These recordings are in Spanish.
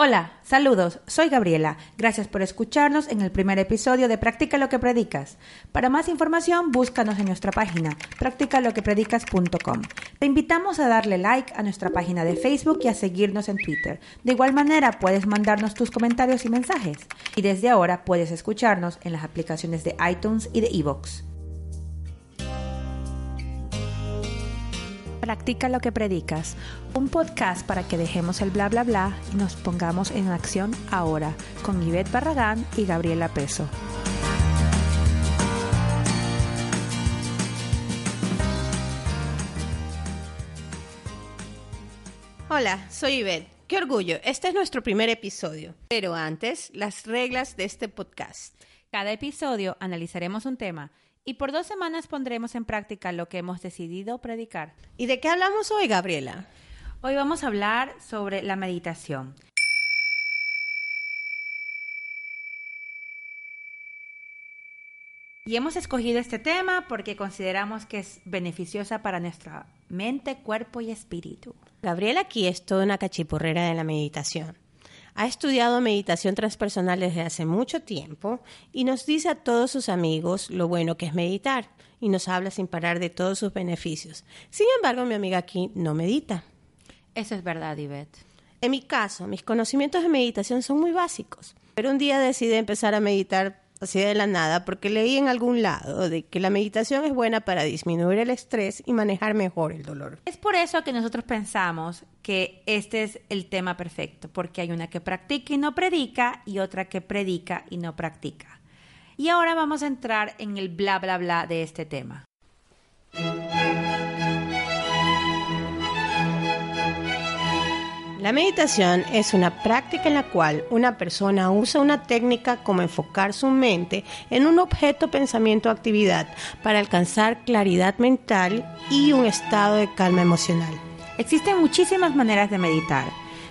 Hola, saludos, soy Gabriela. Gracias por escucharnos en el primer episodio de Practica lo que predicas. Para más información, búscanos en nuestra página practicaloquepredicas.com. Te invitamos a darle like a nuestra página de Facebook y a seguirnos en Twitter. De igual manera, puedes mandarnos tus comentarios y mensajes. Y desde ahora puedes escucharnos en las aplicaciones de iTunes y de Evox. Practica lo que predicas, un podcast para que dejemos el bla bla bla y nos pongamos en acción ahora, con Yvette Barragán y Gabriela Peso. Hola, soy Yvette. Qué orgullo, este es nuestro primer episodio. Pero antes, las reglas de este podcast. Cada episodio analizaremos un tema y por dos semanas pondremos en práctica lo que hemos decidido predicar. ¿Y de qué hablamos hoy, Gabriela? Hoy vamos a hablar sobre la meditación. Y hemos escogido este tema porque consideramos que es beneficiosa para nuestra mente, cuerpo y espíritu. Gabriela aquí es toda una cachipurrera de la meditación. Ha estudiado meditación transpersonal desde hace mucho tiempo y nos dice a todos sus amigos lo bueno que es meditar y nos habla sin parar de todos sus beneficios. Sin embargo, mi amiga aquí no medita. Eso es verdad, Ivette. En mi caso, mis conocimientos de meditación son muy básicos, pero un día decidí empezar a meditar así de la nada porque leí en algún lado de que la meditación es buena para disminuir el estrés y manejar mejor el dolor. Es por eso que nosotros pensamos que este es el tema perfecto, porque hay una que practica y no predica y otra que predica y no practica. Y ahora vamos a entrar en el bla bla bla de este tema. La meditación es una práctica en la cual una persona usa una técnica como enfocar su mente en un objeto, pensamiento o actividad para alcanzar claridad mental y un estado de calma emocional. Existen muchísimas maneras de meditar.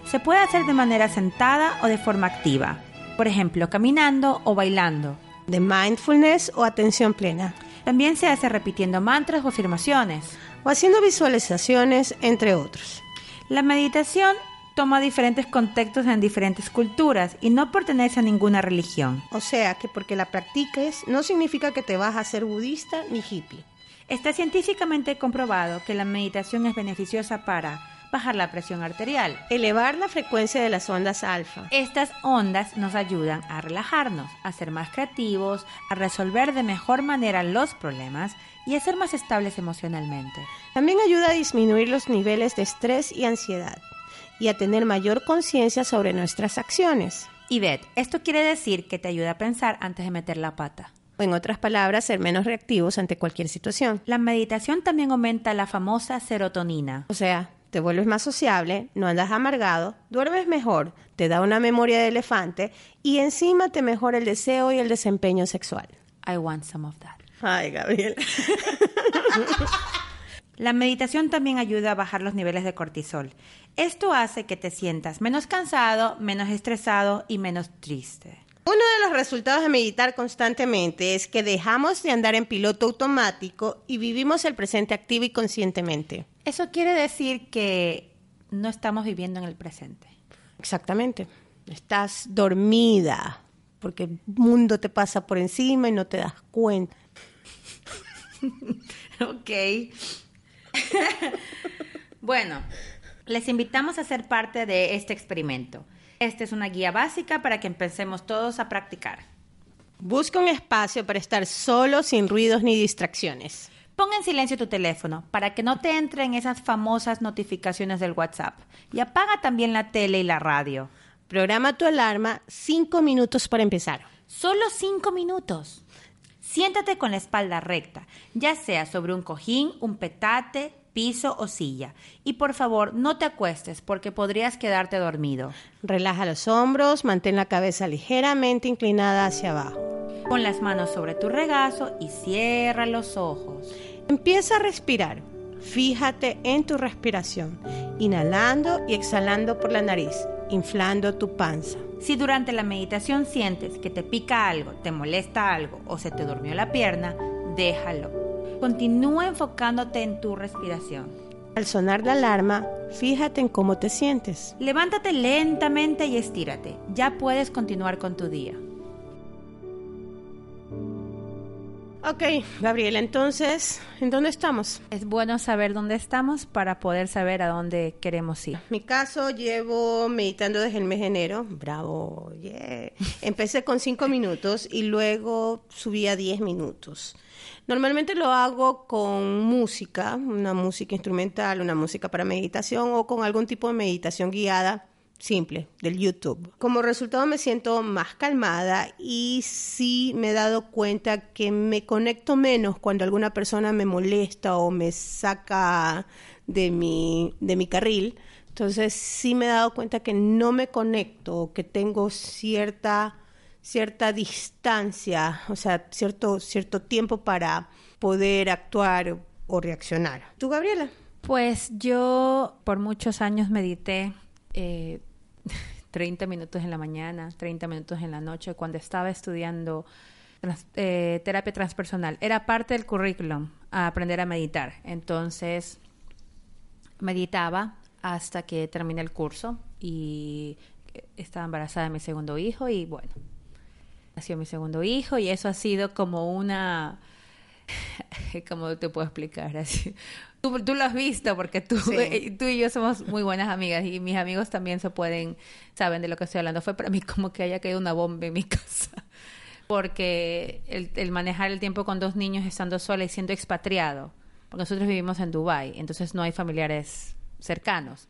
Se puede hacer de manera sentada o de forma activa. Por ejemplo, caminando o bailando. De mindfulness o atención plena. También se hace repitiendo mantras o afirmaciones. O haciendo visualizaciones, entre otros. La meditación toma diferentes contextos en diferentes culturas y no pertenece a ninguna religión. O sea que porque la practiques no significa que te vas a ser budista ni hippie. Está científicamente comprobado que la meditación es beneficiosa para bajar la presión arterial, elevar la frecuencia de las ondas alfa. Estas ondas nos ayudan a relajarnos, a ser más creativos, a resolver de mejor manera los problemas y a ser más estables emocionalmente. También ayuda a disminuir los niveles de estrés y ansiedad y a tener mayor conciencia sobre nuestras acciones. Y esto quiere decir que te ayuda a pensar antes de meter la pata. O en otras palabras, ser menos reactivos ante cualquier situación. La meditación también aumenta la famosa serotonina. O sea, te vuelves más sociable, no andas amargado, duermes mejor, te da una memoria de elefante y encima te mejora el deseo y el desempeño sexual. I want some of that. Ay, Gabriel. La meditación también ayuda a bajar los niveles de cortisol. Esto hace que te sientas menos cansado, menos estresado y menos triste. Uno de los resultados de meditar constantemente es que dejamos de andar en piloto automático y vivimos el presente activo y conscientemente. Eso quiere decir que no estamos viviendo en el presente. Exactamente. Estás dormida porque el mundo te pasa por encima y no te das cuenta. ok. bueno, les invitamos a ser parte de este experimento. Esta es una guía básica para que empecemos todos a practicar. Busca un espacio para estar solo, sin ruidos ni distracciones. Pon en silencio tu teléfono para que no te entren esas famosas notificaciones del WhatsApp. Y apaga también la tele y la radio. Programa tu alarma cinco minutos para empezar. Solo cinco minutos. Siéntate con la espalda recta, ya sea sobre un cojín, un petate, piso o silla. Y por favor, no te acuestes porque podrías quedarte dormido. Relaja los hombros, mantén la cabeza ligeramente inclinada hacia abajo. Pon las manos sobre tu regazo y cierra los ojos. Empieza a respirar. Fíjate en tu respiración, inhalando y exhalando por la nariz, inflando tu panza. Si durante la meditación sientes que te pica algo, te molesta algo o se te durmió la pierna, déjalo. Continúa enfocándote en tu respiración. Al sonar la alarma, fíjate en cómo te sientes. Levántate lentamente y estírate. Ya puedes continuar con tu día. Ok, Gabriela, entonces, ¿en dónde estamos? Es bueno saber dónde estamos para poder saber a dónde queremos ir. En mi caso, llevo meditando desde el mes de enero. Bravo, yeah. Empecé con cinco minutos y luego subí a diez minutos. Normalmente lo hago con música, una música instrumental, una música para meditación o con algún tipo de meditación guiada simple del YouTube. Como resultado me siento más calmada y sí me he dado cuenta que me conecto menos cuando alguna persona me molesta o me saca de mi, de mi carril. Entonces sí me he dado cuenta que no me conecto, que tengo cierta, cierta distancia, o sea, cierto, cierto tiempo para poder actuar o reaccionar. ¿Tú, Gabriela? Pues yo por muchos años medité eh, 30 minutos en la mañana, 30 minutos en la noche, cuando estaba estudiando eh, terapia transpersonal. Era parte del currículum a aprender a meditar. Entonces, meditaba hasta que terminé el curso y estaba embarazada de mi segundo hijo y bueno, nació mi segundo hijo y eso ha sido como una ¿Cómo te puedo explicar? Así. Tú, tú, lo has visto porque tú, eh, tú y yo somos muy buenas amigas y mis amigos también se pueden, saben de lo que estoy hablando. Fue para mí como que haya caído una bomba en mi casa. Porque el, el manejar el tiempo con dos niños estando sola y siendo expatriado, porque nosotros vivimos en Dubai, entonces no hay familiares cercanos.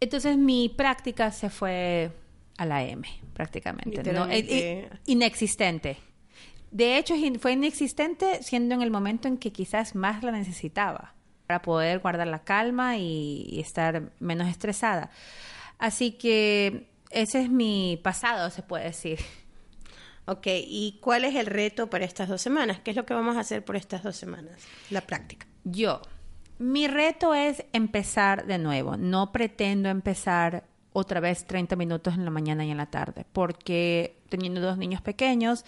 Entonces mi práctica se fue a la M, prácticamente. ¿no? Eh, eh, inexistente. De hecho, fue inexistente siendo en el momento en que quizás más la necesitaba para poder guardar la calma y, estar menos estresada. Así que ese es mi pasado, se puede decir. Ok, ¿y cuál es el reto para estas dos semanas? ¿Qué es lo que vamos a hacer por estas dos semanas? La práctica. Yo, mi reto es empezar de nuevo. No pretendo empezar otra vez 30 minutos en la mañana y en la tarde, porque teniendo dos niños pequeños,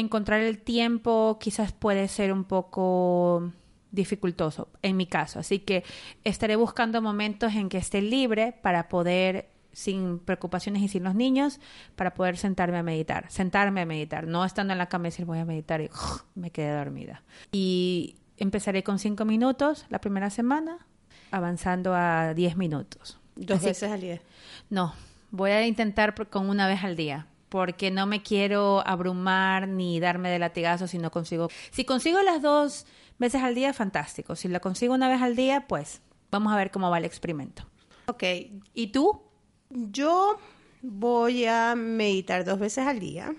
encontrar el tiempo quizás puede ser un poco dificultoso en mi caso. Así que estaré buscando momentos en que esté libre para poder, sin preocupaciones y sin los niños, para poder sentarme a meditar. Sentarme a meditar, no estando en la cama y decir voy a meditar y me quedé dormida. Y empezaré con cinco minutos la primera semana, avanzando a diez minutos. ¿Dos veces al día? No, voy a intentar con una vez al día porque no me quiero abrumar ni darme de latigazo si no consigo. Si consigo las dos veces al día, fantástico. Si la consigo una vez al día, pues vamos a ver cómo va el experimento. Ok. ¿Y tú? Yo voy a meditar dos veces al día.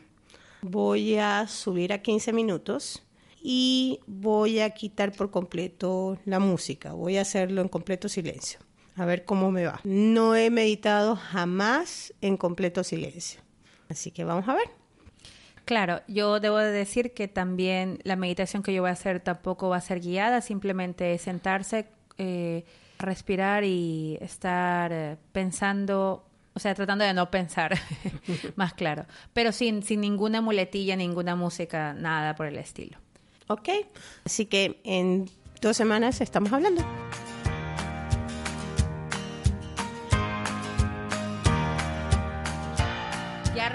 Voy a subir a 15 minutos y voy a quitar por completo la música. Voy a hacerlo en completo silencio. A ver cómo me va. No he meditado jamás en completo silencio. Así que vamos a ver. Claro, yo debo de decir que también la meditación que yo voy a hacer tampoco va a ser guiada, simplemente sentarse, eh, respirar y estar eh, pensando, o sea, tratando de no pensar, más claro, pero sin, sin ninguna muletilla, ninguna música, nada por el estilo. Ok, así que en dos semanas estamos hablando.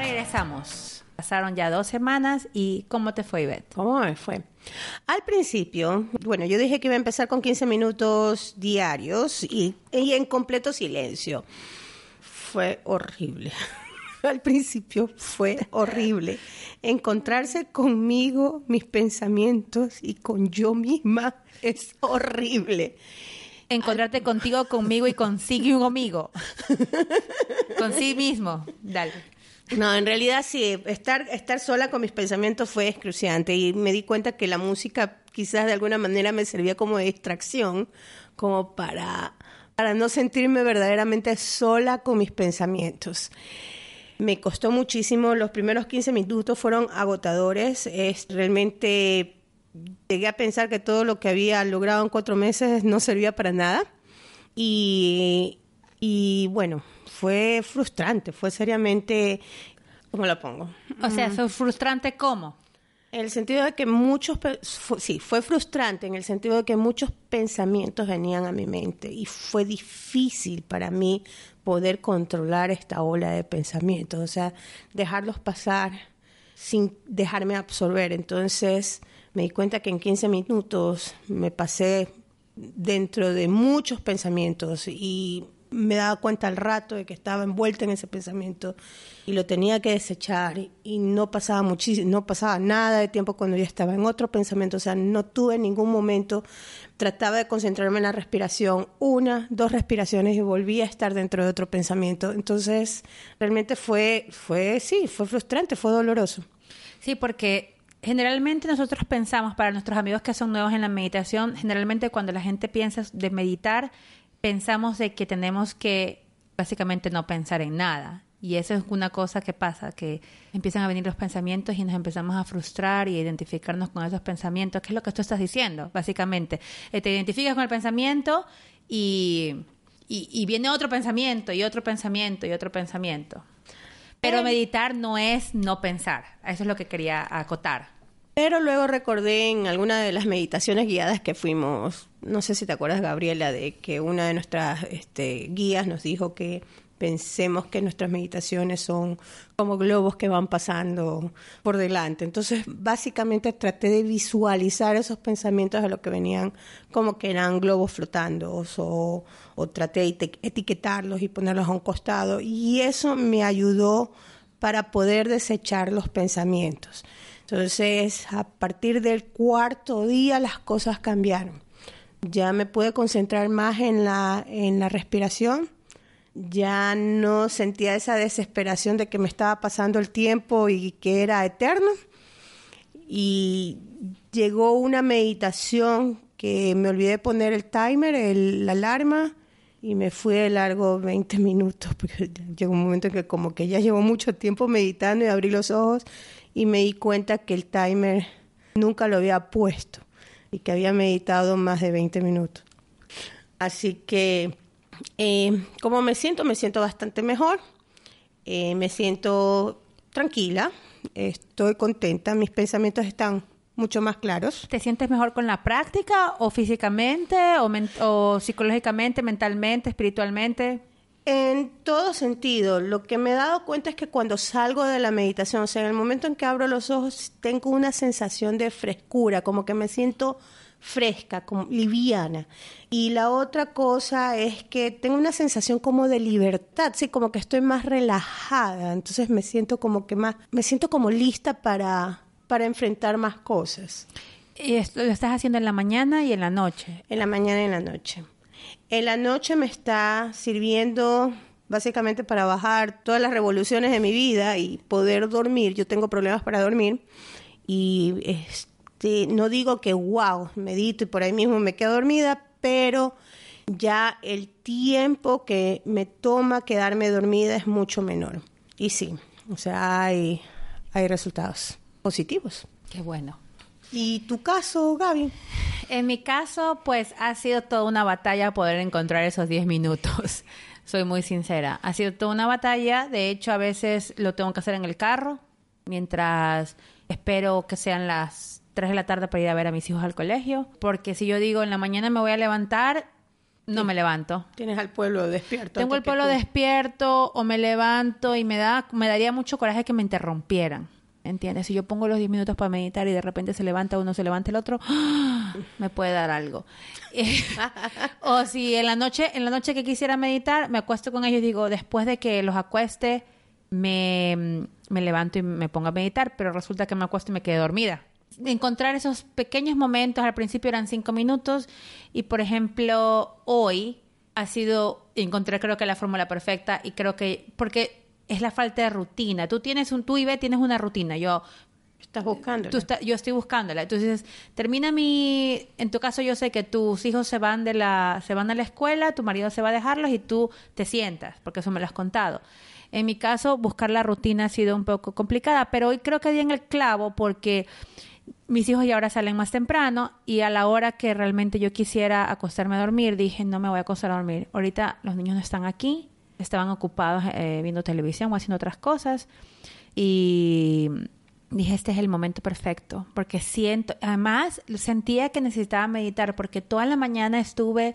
Regresamos. Pasaron ya dos semanas y ¿cómo te fue, Ivette? ¿Cómo me fue? Al principio, bueno, yo dije que iba a empezar con 15 minutos diarios y, en completo silencio. Fue horrible. Al principio fue horrible. Encontrarse conmigo, mis pensamientos y con yo misma es horrible encontrarte contigo, conmigo y consigo un amigo. Con sí mismo. Dale. No, en realidad sí, estar, estar sola con mis pensamientos fue excruciante y me di cuenta que la música quizás de alguna manera me servía como distracción, como para, para no sentirme verdaderamente sola con mis pensamientos. Me costó muchísimo, los primeros 15 minutos fueron agotadores, es realmente llegué a pensar que todo lo que había logrado en cuatro meses no servía para nada y, y bueno, fue frustrante, fue seriamente, ¿cómo lo pongo? O sea, ¿fue frustrante cómo? En el sentido de que muchos, sí, fue frustrante en el sentido de que muchos pensamientos venían a mi mente y fue difícil para mí poder controlar esta ola de pensamientos, o sea, dejarlos pasar sin dejarme absorber. Entonces me di cuenta que en 15 minutos me pasé dentro de muchos pensamientos y me daba cuenta al rato de que estaba envuelta en ese pensamiento y lo tenía que desechar y no pasaba muchísimo, no pasaba nada de tiempo cuando ya estaba en otro pensamiento, o sea, no tuve ningún momento, trataba de concentrarme en la respiración, una, dos respiraciones y volví a estar dentro de otro pensamiento. Entonces, realmente fue, fue, sí, fue frustrante, fue doloroso. Sí, porque generalmente nosotros pensamos, para nuestros amigos que son nuevos en la meditación, generalmente cuando la gente piensa de meditar, pensamos de que tenemos que básicamente no pensar en nada. Y eso es una cosa que pasa, que empiezan a venir los pensamientos y nos empezamos a frustrar y a identificarnos con esos pensamientos, que es lo que tú estás diciendo, básicamente. Eh, te identificas con el pensamiento y, y, viene otro pensamiento y otro pensamiento y otro pensamiento. Pero meditar no es no pensar. Eso es lo que quería acotar. Pero luego recordé en alguna de las meditaciones guiadas que fuimos, no sé si te acuerdas, Gabriela, de que una de nuestras este, guías nos dijo que pensemos que nuestras meditaciones son como globos que van pasando por delante. Entonces, básicamente traté de visualizar esos pensamientos a lo que venían como que eran globos flotando o, o traté de etiquetarlos y ponerlos a un costado y eso me ayudó para poder desechar los pensamientos. Entonces, a partir del cuarto día las cosas cambiaron. Ya me pude concentrar más en la, en la respiración, ya no sentía esa desesperación de que me estaba pasando el tiempo y que era eterno. Y llegó una meditación que me olvidé de poner el timer, el, la alarma, y me fui de largo 20 minutos, porque llegó un momento en que como que ya llevo mucho tiempo meditando y abrí los ojos y me di cuenta que el timer nunca lo había puesto y que había meditado más de 20 minutos. Así que, eh, ¿cómo me siento? Me siento bastante mejor, eh, me siento tranquila, estoy contenta, mis pensamientos están mucho más claros. ¿Te sientes mejor con la práctica o físicamente o, o psicológicamente, mentalmente, espiritualmente? En todo sentido, lo que me he dado cuenta es que cuando salgo de la meditación, o sea, en el momento en que abro los ojos, tengo una sensación de frescura, como que me siento fresca, como liviana. Y la otra cosa es que tengo una sensación como de libertad, sí, como que estoy más relajada, entonces me siento como que más, me siento como lista para, para enfrentar más cosas. ¿Y esto lo estás haciendo en la mañana y en la noche? En la mañana y en la noche. En la noche me está sirviendo básicamente para bajar todas las revoluciones de mi vida y poder dormir. Yo tengo problemas para dormir y este, no digo que wow, medito y por ahí mismo me quedo dormida, pero ya el tiempo que me toma quedarme dormida es mucho menor. Y sí, o sea, hay, hay resultados positivos. Qué bueno. ¿Y tu caso, Gaby? En mi caso, pues ha sido toda una batalla poder encontrar esos 10 minutos. Soy muy sincera. Ha sido toda una batalla. De hecho, a veces lo tengo que hacer en el carro, mientras espero que sean las 3 de la tarde para ir a ver a mis hijos al colegio. Porque si yo digo en la mañana me voy a levantar, no me levanto. Tienes al pueblo despierto. Tengo el pueblo despierto o me levanto y me da me daría mucho coraje que me interrumpieran. ¿Entiendes? Si yo pongo los 10 minutos para meditar y de repente se levanta uno, se levanta el otro, me puede dar algo. o si en la noche, en la noche que quisiera meditar, me acuesto con ellos y digo, después de que los acueste, me, me levanto y me pongo a meditar, pero resulta que me acuesto y me quedé dormida. Encontrar esos pequeños momentos, al principio eran 5 minutos, y por ejemplo, hoy ha sido, encontré creo que la fórmula perfecta, y creo que, porque es la falta de rutina. Tú tienes un, tú y B tienes una rutina. Yo estás buscándola. Tú yo estoy buscándola. Entonces, termina mi, en tu caso yo sé que tus hijos se van de la, se van a la escuela, tu marido se va a dejarlos y tú te sientas, porque eso me lo has contado. En mi caso, buscar la rutina ha sido un poco complicada, pero hoy creo que di en el clavo porque mis hijos ya ahora salen más temprano y a la hora que realmente yo quisiera acostarme a dormir, dije, no me voy a acostar a dormir. Ahorita los niños no están aquí, estaban ocupados eh, viendo televisión o haciendo otras cosas y dije, este es el momento perfecto, porque siento, además sentía que necesitaba meditar, porque toda la mañana estuve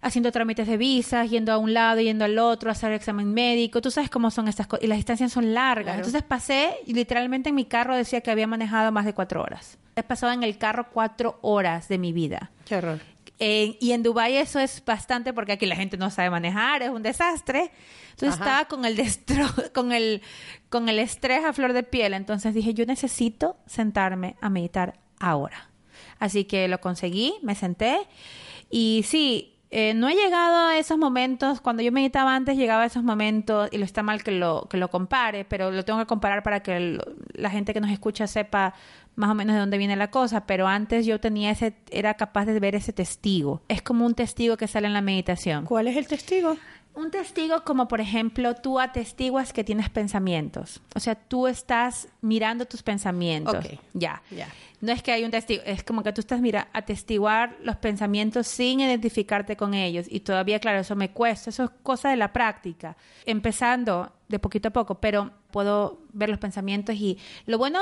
haciendo trámites de visas, yendo a un lado, yendo al otro, hacer examen médico, tú sabes cómo son estas cosas, y las distancias son largas. Entonces pasé, y literalmente en mi carro decía que había manejado más de cuatro horas. He pasado en el carro cuatro horas de mi vida. Qué horror. Eh, y en Dubái eso es bastante porque aquí la gente no sabe manejar, es un desastre. Entonces estaba con el, con, el, con el estrés a flor de piel. Entonces dije, yo necesito sentarme a meditar ahora. Así que lo conseguí, me senté. Y sí, eh, no he llegado a esos momentos, cuando yo meditaba antes llegaba a esos momentos, y lo está mal que lo, que lo compare, pero lo tengo que comparar para que la gente que nos escucha sepa más o menos de dónde viene la cosa, pero antes yo tenía ese, era capaz de ver ese testigo. Es como un testigo que sale en la meditación. ¿Cuál es el testigo? Un testigo como por ejemplo tú atestiguas que tienes pensamientos. O sea, tú estás mirando tus pensamientos. Ya. Ya. No es que hay un testigo, es como que tú estás mira atestiguar los pensamientos sin identificarte con ellos y todavía claro, eso me cuesta, eso es cosa de la práctica. Empezando de poquito a poco, pero puedo ver los pensamientos y lo bueno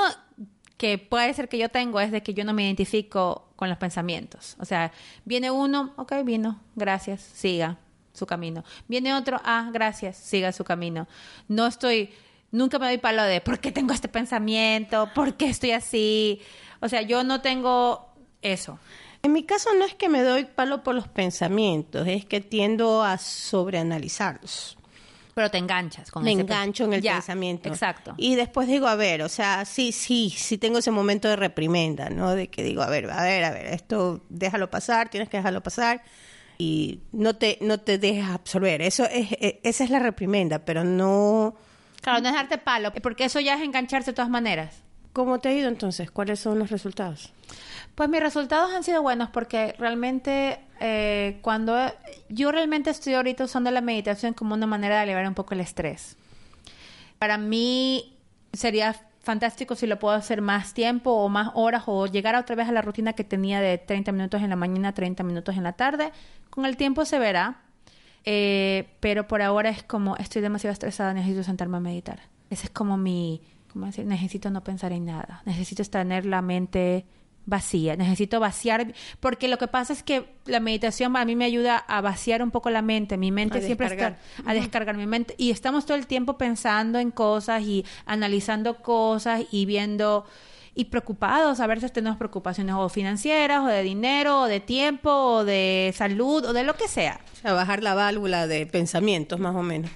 que puede ser que yo tengo es de que yo no me identifico con los pensamientos. O sea, viene uno, ok, vino, gracias, siga su camino. Viene otro, ah, gracias, siga su camino. No estoy, nunca me doy palo de por qué tengo este pensamiento, por qué estoy así. O sea, yo no tengo eso. En mi caso no es que me doy palo por los pensamientos, es que tiendo a sobreanalizarlos. Pero te enganchas con Me engancho en el pensamiento. Exacto. Y después digo, a ver, o sea, sí, sí, sí tengo ese momento de reprimenda, ¿no? De que digo, a ver, a ver, a ver, esto déjalo pasar, tienes que dejarlo pasar y no te, no te dejes absorber. Eso es, e, esa es la reprimenda, pero no... Claro, no es darte palo, porque eso ya es engancharse de todas maneras. ¿Cómo te ha ido entonces? ¿Cuáles son los resultados? Pues mis resultados han sido buenos porque realmente eh, cuando yo realmente estoy ahorita usando la meditación como una manera de aliviar un poco el estrés. Para mí sería fantástico si lo puedo hacer más tiempo o más horas o llegar otra vez a la rutina que tenía de 30 minutos en la mañana, 30 minutos en la tarde. Con el tiempo se verá, eh, pero por ahora es como estoy demasiado estresada, necesito sentarme a meditar. Ese es como mi, ¿cómo decir? Necesito no pensar en nada, necesito tener la mente vacía, necesito vaciar, porque lo que pasa es que la meditación a mí me ayuda a vaciar un poco la mente, mi mente siempre está a descargar mi mente y estamos todo el tiempo pensando en cosas y analizando cosas y viendo y preocupados, a veces tenemos preocupaciones o financieras o de dinero o de tiempo o de salud o de lo que sea. O sea, bajar la válvula de pensamientos más o menos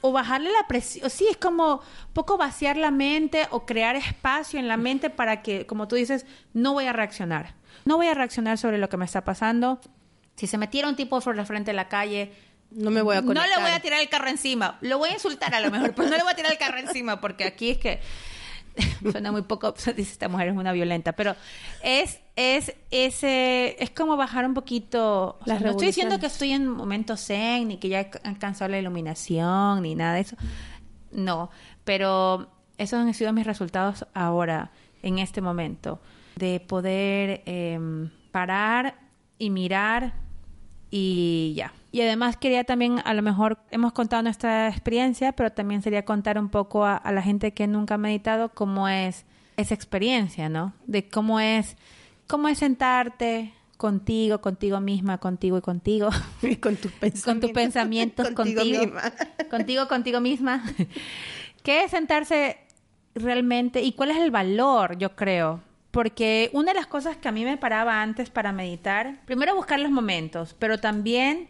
o bajarle la presión, sí, es como poco vaciar la mente o crear espacio en la mente para que, como tú dices, no voy a reaccionar. No voy a reaccionar sobre lo que me está pasando. Si se metiera un tipo sobre la frente de la calle, no me voy a conectar. No le voy a tirar el carro encima. Lo voy a insultar a lo mejor, pero no le voy a tirar el carro encima porque aquí es que suena muy poco, dice esta mujer es una violenta, pero es, es ese, es como bajar un poquito. no estoy diciendo que estoy en momento zen, ni que ya he alcanzado la iluminación, ni nada de eso. No, pero esos han sido mis resultados ahora, en este momento, de poder em, parar y mirar y ya. Y además quería también, a lo mejor hemos contado nuestra experiencia, pero también sería contar un poco a, la gente que nunca ha meditado cómo es esa experiencia, ¿no? De cómo es, cómo es sentarte contigo, contigo misma, contigo y contigo. Y con tus pensamientos. Con tus pensamientos, contigo. Contigo, contigo, contigo misma. ¿Qué es sentarse realmente y cuál es el valor, yo creo? porque una de las cosas que a mí me paraba antes para meditar, primero buscar los momentos, pero también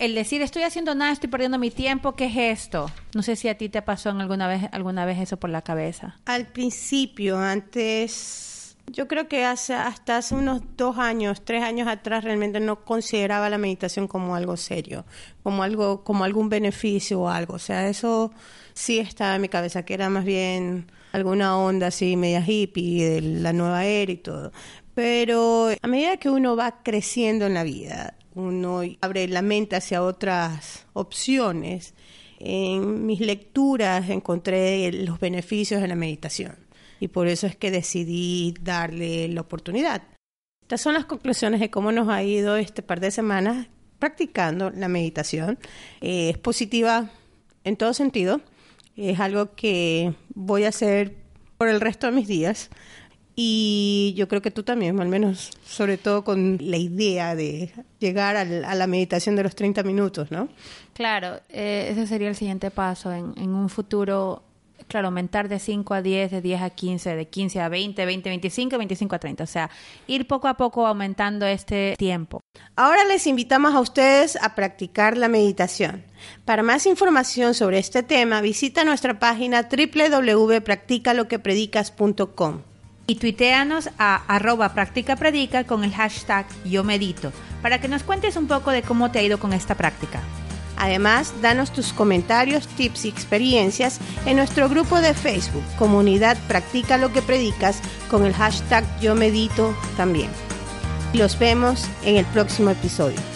el decir estoy haciendo nada, estoy perdiendo mi tiempo, ¿qué es esto? No sé si a ti te pasó en alguna vez alguna vez eso por la cabeza. Al principio, antes, yo creo que hace, hasta hace unos dos años, tres años atrás, realmente no consideraba la meditación como algo serio, como algo, como algún beneficio o algo. O sea, eso sí estaba en mi cabeza, que era más bien alguna onda así media hippie de la nueva era y todo. Pero a medida que uno va creciendo en la vida, uno abre la mente hacia otras opciones. En mis lecturas encontré los beneficios de la meditación y por eso es que decidí darle la oportunidad. Estas son las conclusiones de cómo nos ha ido este par de semanas practicando la meditación. Eh, es positiva en todo sentido es algo que voy a hacer por el resto de mis días. Y yo creo que tú también, al menos, sobre todo con la idea de llegar a la meditación de los 30 minutos, ¿no? Claro, eh, ese sería el siguiente paso en, en un futuro claro, aumentar de 5 a 10, de 10 a 15, de 15 a 20, 20 a 25, 25 a 30. O sea, ir poco a poco aumentando este tiempo. Ahora les invitamos a ustedes a practicar la meditación. Para más información sobre este tema, visita nuestra página www.practicaloquepredicas.com. Y tuiteanos a arroba practicapredica con el hashtag yo medito, para que nos cuentes un poco de cómo te ha ido con esta práctica. Además, danos tus comentarios, tips y experiencias en nuestro grupo de Facebook, Comunidad Practica lo que Predicas, con el hashtag Yo Medito también. Los vemos en el próximo episodio.